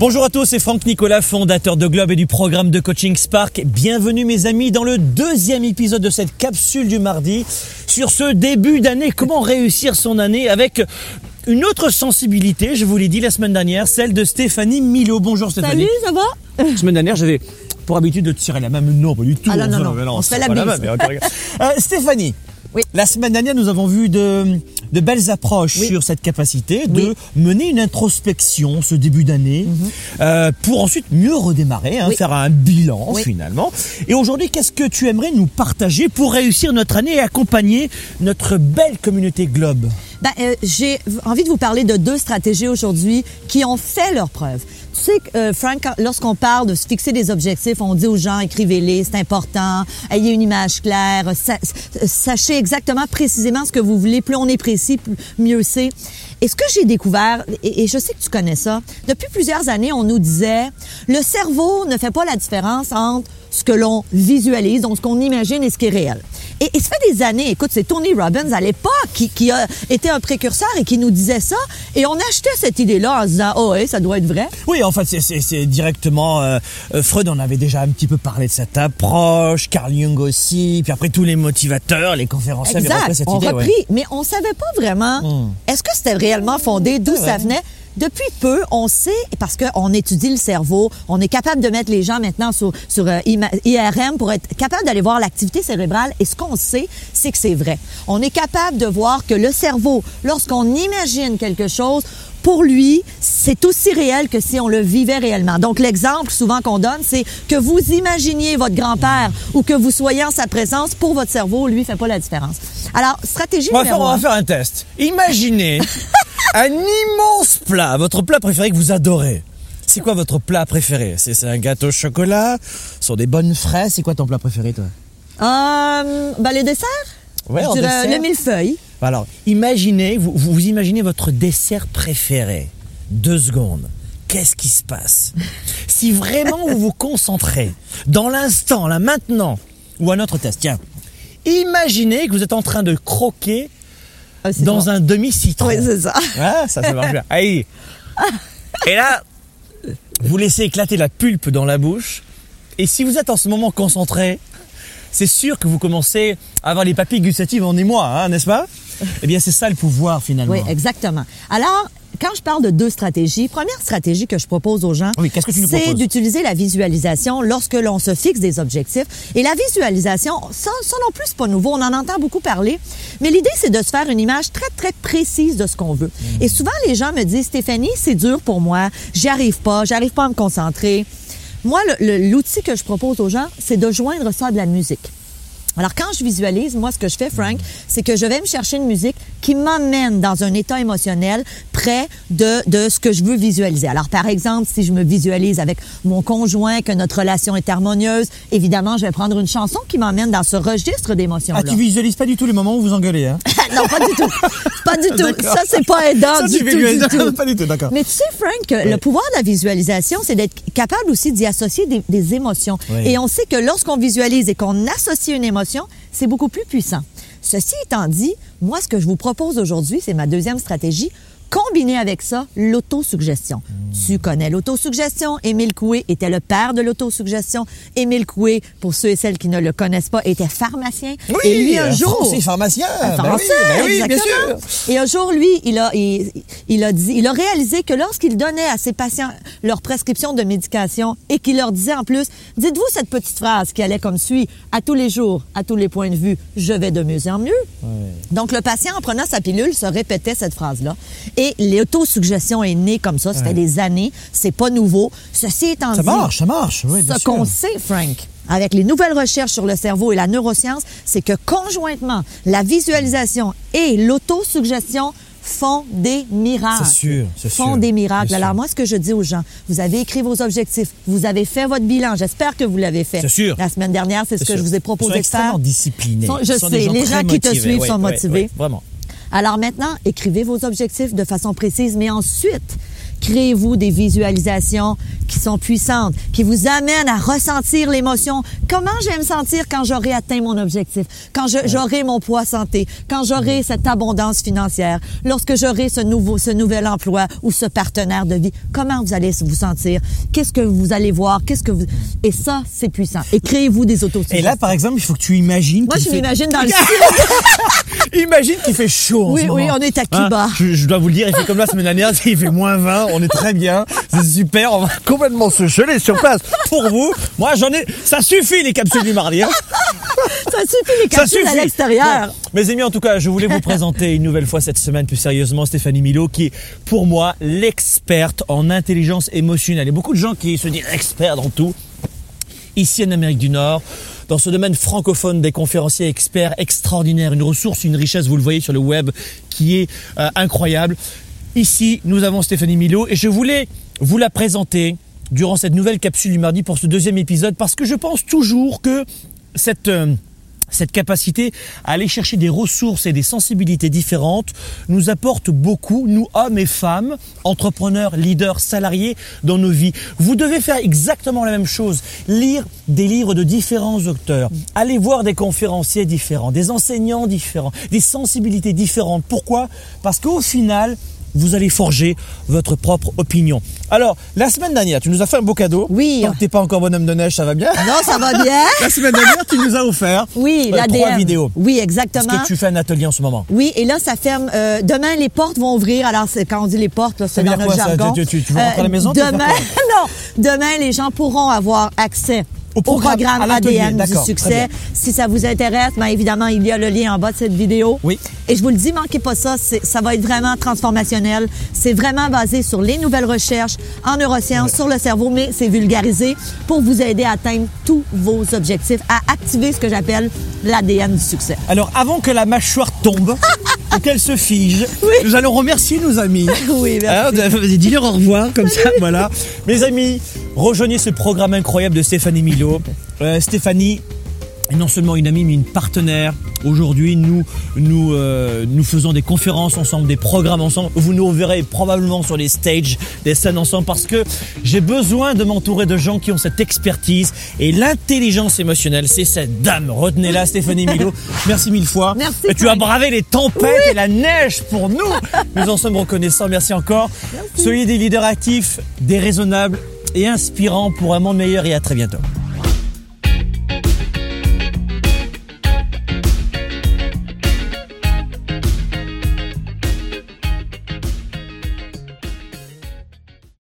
Bonjour à tous, c'est Franck Nicolas, fondateur de Globe et du programme de coaching Spark. Bienvenue mes amis dans le deuxième épisode de cette capsule du mardi sur ce début d'année. Comment réussir son année avec une autre sensibilité, je vous l'ai dit la semaine dernière, celle de Stéphanie Milo. Bonjour Stéphanie. Salut, ça va? La semaine dernière, j'avais pour habitude de tirer la mais non, pas du tout. Ah non, non, non, on se fait la même. Euh, Stéphanie. Oui. La semaine dernière, nous avons vu de, de belles approches Oui. sur cette capacité de Oui. Mhm. mener une introspection ce début d'année euh, pour ensuite mieux redémarrer, hein, faire un bilan finalement. Et aujourd'hui, qu'est-ce que tu aimerais nous partager pour réussir notre année et accompagner notre belle communauté Globe? Ben, euh, J'ai envie de vous parler de deux stratégies aujourd'hui qui ont fait leur preuve. Tu sais, euh, Frank, lorsqu'on parle de se fixer des objectifs, on dit aux gens, écrivez-les, c'est important, ayez une image claire, sa- sachez exactement précisément ce que vous voulez. Plus on est précis, plus- mieux c'est. Et ce que j'ai découvert, et, et je sais que tu connais ça, depuis plusieurs années, on nous disait, le cerveau ne fait pas la différence entre ce que l'on visualise, donc ce qu'on imagine et ce qui est réel. Et, et ça fait des années, écoute, c'est Tony Robbins à l'époque qui, qui a été un précurseur et qui nous disait ça, et on achetait cette idée-là en se disant, oh, ouais, ça doit être vrai. Oui, en fait, c'est- c'est c'est directement. euh, euh, Freud en avait déjà un petit peu parlé de cette approche, Carl Jung aussi, puis après tous les motivateurs, les conférenciers avaient repris Exact. cette On idée. reprit, ouais. mais on savait pas vraiment. Hmm. Est-ce que c'était réellement fondé, d'où ça venait? Depuis peu, on sait, parce qu'on étudie le cerveau, on est capable de mettre les gens maintenant sur, sur euh, IRM pour être capable d'aller voir l'activité cérébrale. Et ce qu'on sait, c'est que c'est vrai. On est capable de voir que le cerveau, lorsqu'on imagine quelque chose, pour lui, c'est aussi réel que si on le vivait réellement. Donc, l'exemple souvent qu'on donne, c'est que vous imaginiez votre grand-père ou que vous soyez en sa présence, pour votre cerveau, lui, fait pas la différence. Alors, stratégie On va, faire, numéro on va un. faire un test. Imaginez un immense plat, votre plat préféré que vous adorez. C'est quoi votre plat préféré? C'est c'est un gâteau au chocolat? Ce sont des bonnes fraises? C'est quoi ton plat préféré, toi? Euh, ben, les desserts? Ouais, en dessert. le millefeuille. Alors, imaginez, vous, vous imaginez votre dessert préféré. Deux secondes. Qu'est-ce qui se passe? Si vraiment vous vous concentrez dans l'instant, là, maintenant, ou un autre test, tiens. Imaginez que vous êtes en train de croquer Ah, c'est dans bon. un demi-citron. Oui, c'est ça. Ah, ça, ça marche bien. Aïe. Et là, vous laissez éclater la pulpe dans la bouche. Et si vous êtes en ce moment concentré, c'est sûr que vous commencez à avoir les papilles gustatives en émoi, hein, n'est-ce pas? Eh bien, c'est ça le pouvoir finalement. Oui, exactement. Alors, quand je parle de deux stratégies, première stratégie que je propose aux gens, Oui, c'est d'utiliser la visualisation lorsque l'on se fixe des objectifs. Et la visualisation, ça, ça non plus, c'est pas nouveau. On en entend beaucoup parler. Mais l'idée, c'est de se faire une image très, très précise de ce qu'on veut. Mm. Et souvent, les gens me disent, Stéphanie, c'est dur pour moi. J'y arrive pas. J'arrive pas à me concentrer. Moi, l'outil que je propose aux gens, c'est de joindre ça à de la musique. Alors, quand je visualise, moi, ce que je fais, Frank, c'est que je vais me chercher une musique qui m'emmène dans un état émotionnel près de, de ce que je veux visualiser. Alors, par exemple, si je me visualise avec mon conjoint, que notre relation est harmonieuse, évidemment, je vais prendre une chanson qui m'emmène dans ce registre Ah, d'émotions-là. tu visualises pas du tout les moments où vous engueulez, hein non, pas du tout. Pas du tout. Ça, c'est pas aidant Ça, du tout, du tout. Pas du tout, d'accord. Mais tu sais, Frank, que le pouvoir de la visualisation, c'est d'être capable aussi d'y associer des, des émotions. Oui. Et on sait que lorsqu'on visualise et qu'on associe une émotion, c'est beaucoup plus puissant. Ceci étant dit, moi, ce que je vous propose aujourd'hui, c'est ma deuxième stratégie. Combiner avec ça l'autosuggestion. Tu connais l'autosuggestion. Émile Coué était le père de l'autosuggestion. Émile Coué, pour ceux et celles qui ne le connaissent pas, était pharmacien. Oui, et lui, un jour... Français pharmacien. Un Ben Français, oui, ben oui, bien sûr. Et un jour, lui, il a, il, il a dit, il a réalisé que lorsqu'il donnait à ses patients leur prescription de médication et qu'il leur disait en plus, dites-vous cette petite phrase qui allait comme suit, à tous les jours, à tous les points de vue, je vais de mieux en mieux. Donc, le patient, en prenant sa pilule, se répétait cette phrase-là. Et l'autosuggestion est née comme ça. Ça fait des années. C'est pas nouveau. Ceci étant Ça dit, marche, ça marche. Oui, ce qu'on sait, Frank, avec les nouvelles recherches sur le cerveau et la neuroscience, c'est que conjointement, la visualisation et l'autosuggestion font des miracles. C'est sûr, c'est Font sûr, des miracles. Alors sûr. moi, ce que je dis aux gens, vous avez écrit vos objectifs, vous avez fait votre bilan. J'espère que vous l'avez fait. C'est sûr. La semaine dernière, c'est ce que sûr. je vous ai Ils proposé de faire. extrêmement disciplinés. Sont- je sont des sais, les gens qui te suivent Oui, sont oui, motivés. oui, vraiment. Alors maintenant, écrivez vos objectifs de façon précise, mais ensuite, Créez-vous des visualisations qui sont puissantes, qui vous amènent à ressentir l'émotion. Comment j'aime sentir quand j'aurai atteint mon objectif, quand j'aurai mon poids santé, quand j'aurai cette abondance financière, lorsque j'aurai ce nouveau, ce nouvel emploi ou ce partenaire de vie. Comment vous allez vous sentir? Qu'est-ce que vous allez voir? Qu'est-ce que vous... Et ça, c'est puissant. Et créez-vous des autos Et là, par exemple, il faut que tu imagines... Moi, je m'imagine dans le Imagine qu'il fait chaud. Oui, oui, on est à hein? Cuba. je, dois vous le dire, il fait comme la semaine dernière, il fait moins 20, on est très bien, c'est super, on va complètement se geler sur place pour vous. Moi, j'en ai, ça suffit les capsules du mardi. Hein. ça suffit les capsules à l'extérieur. Mes amis, en tout cas, je voulais vous présenter une nouvelle fois cette semaine, plus sérieusement, Stéphanie Milo, qui est pour moi l'experte en intelligence émotionnelle. Il y a beaucoup de gens qui se disent experts dans tout. Ici en Amérique du Nord, dans ce domaine francophone des conférenciers experts extraordinaires, une ressource, une richesse, vous le voyez sur le web, qui est euh, incroyable. Ici, nous avons Stéphanie Milo et je voulais vous la présenter durant cette nouvelle capsule du mardi pour ce deuxième épisode parce que je pense toujours que cette... Euh, cette capacité à aller chercher des ressources et des sensibilités différentes nous apporte beaucoup, nous hommes et femmes, entrepreneurs, leaders, salariés, dans nos vies. Vous devez faire exactement la même chose, lire des livres de différents auteurs, aller voir des conférenciers différents, des enseignants différents, des sensibilités différentes. Pourquoi? Parce qu'au final, vous allez forger votre propre opinion. Alors, la semaine dernière, tu nous as fait un beau cadeau. Oui. Que t'es pas encore bonhomme de neige, ça va bien? Non, ça va bien. la semaine dernière, tu nous as offert oui, euh, trois vidéos. Oui, exactement. Parce que tu fais un atelier en ce moment. Oui, et là, ça ferme. Euh, demain, les portes vont ouvrir. Alors, quand on dit les portes, c'est dans notre jargon. Ça, tu, tu, veux rentrer à la maison Demain, non. Demain, les gens pourront avoir accès au programme, ADN du succès. Si ça vous intéresse, bien évidemment, il y a le lien en bas de cette vidéo. Oui. Et je vous le dis, manquez pas ça. Ça va être vraiment transformationnel. C'est vraiment basé sur les nouvelles recherches en neurosciences, sur le cerveau, mais c'est vulgarisé pour vous aider à atteindre tous vos objectifs, à activer ce que j'appelle l'ADN du succès. Alors, avant que la mâchoire tombe, ou qu'elle se fige, nous allons remercier nos amis. Oui, merci. Hein, Dis-leur au revoir, comme ça, voilà. Mes amis, rejoignez ce programme incroyable de Stéphanie Milo. Euh, Stéphanie non seulement une amie, mais une partenaire. Aujourd'hui, nous, nous, euh, nous faisons des conférences ensemble, des programmes ensemble. Vous nous verrez probablement sur les stages, des scènes ensemble, parce que j'ai besoin de m'entourer de gens qui ont cette expertise et l'intelligence émotionnelle. C'est cette dame. Retenez-la, Stéphanie Milo. Merci mille fois. Merci. Et tu as bravé les tempêtes et la neige pour nous. Nous en sommes reconnaissants. Merci encore. Soyez des leaders actifs, déraisonnables et inspirants pour un monde meilleur et à très bientôt.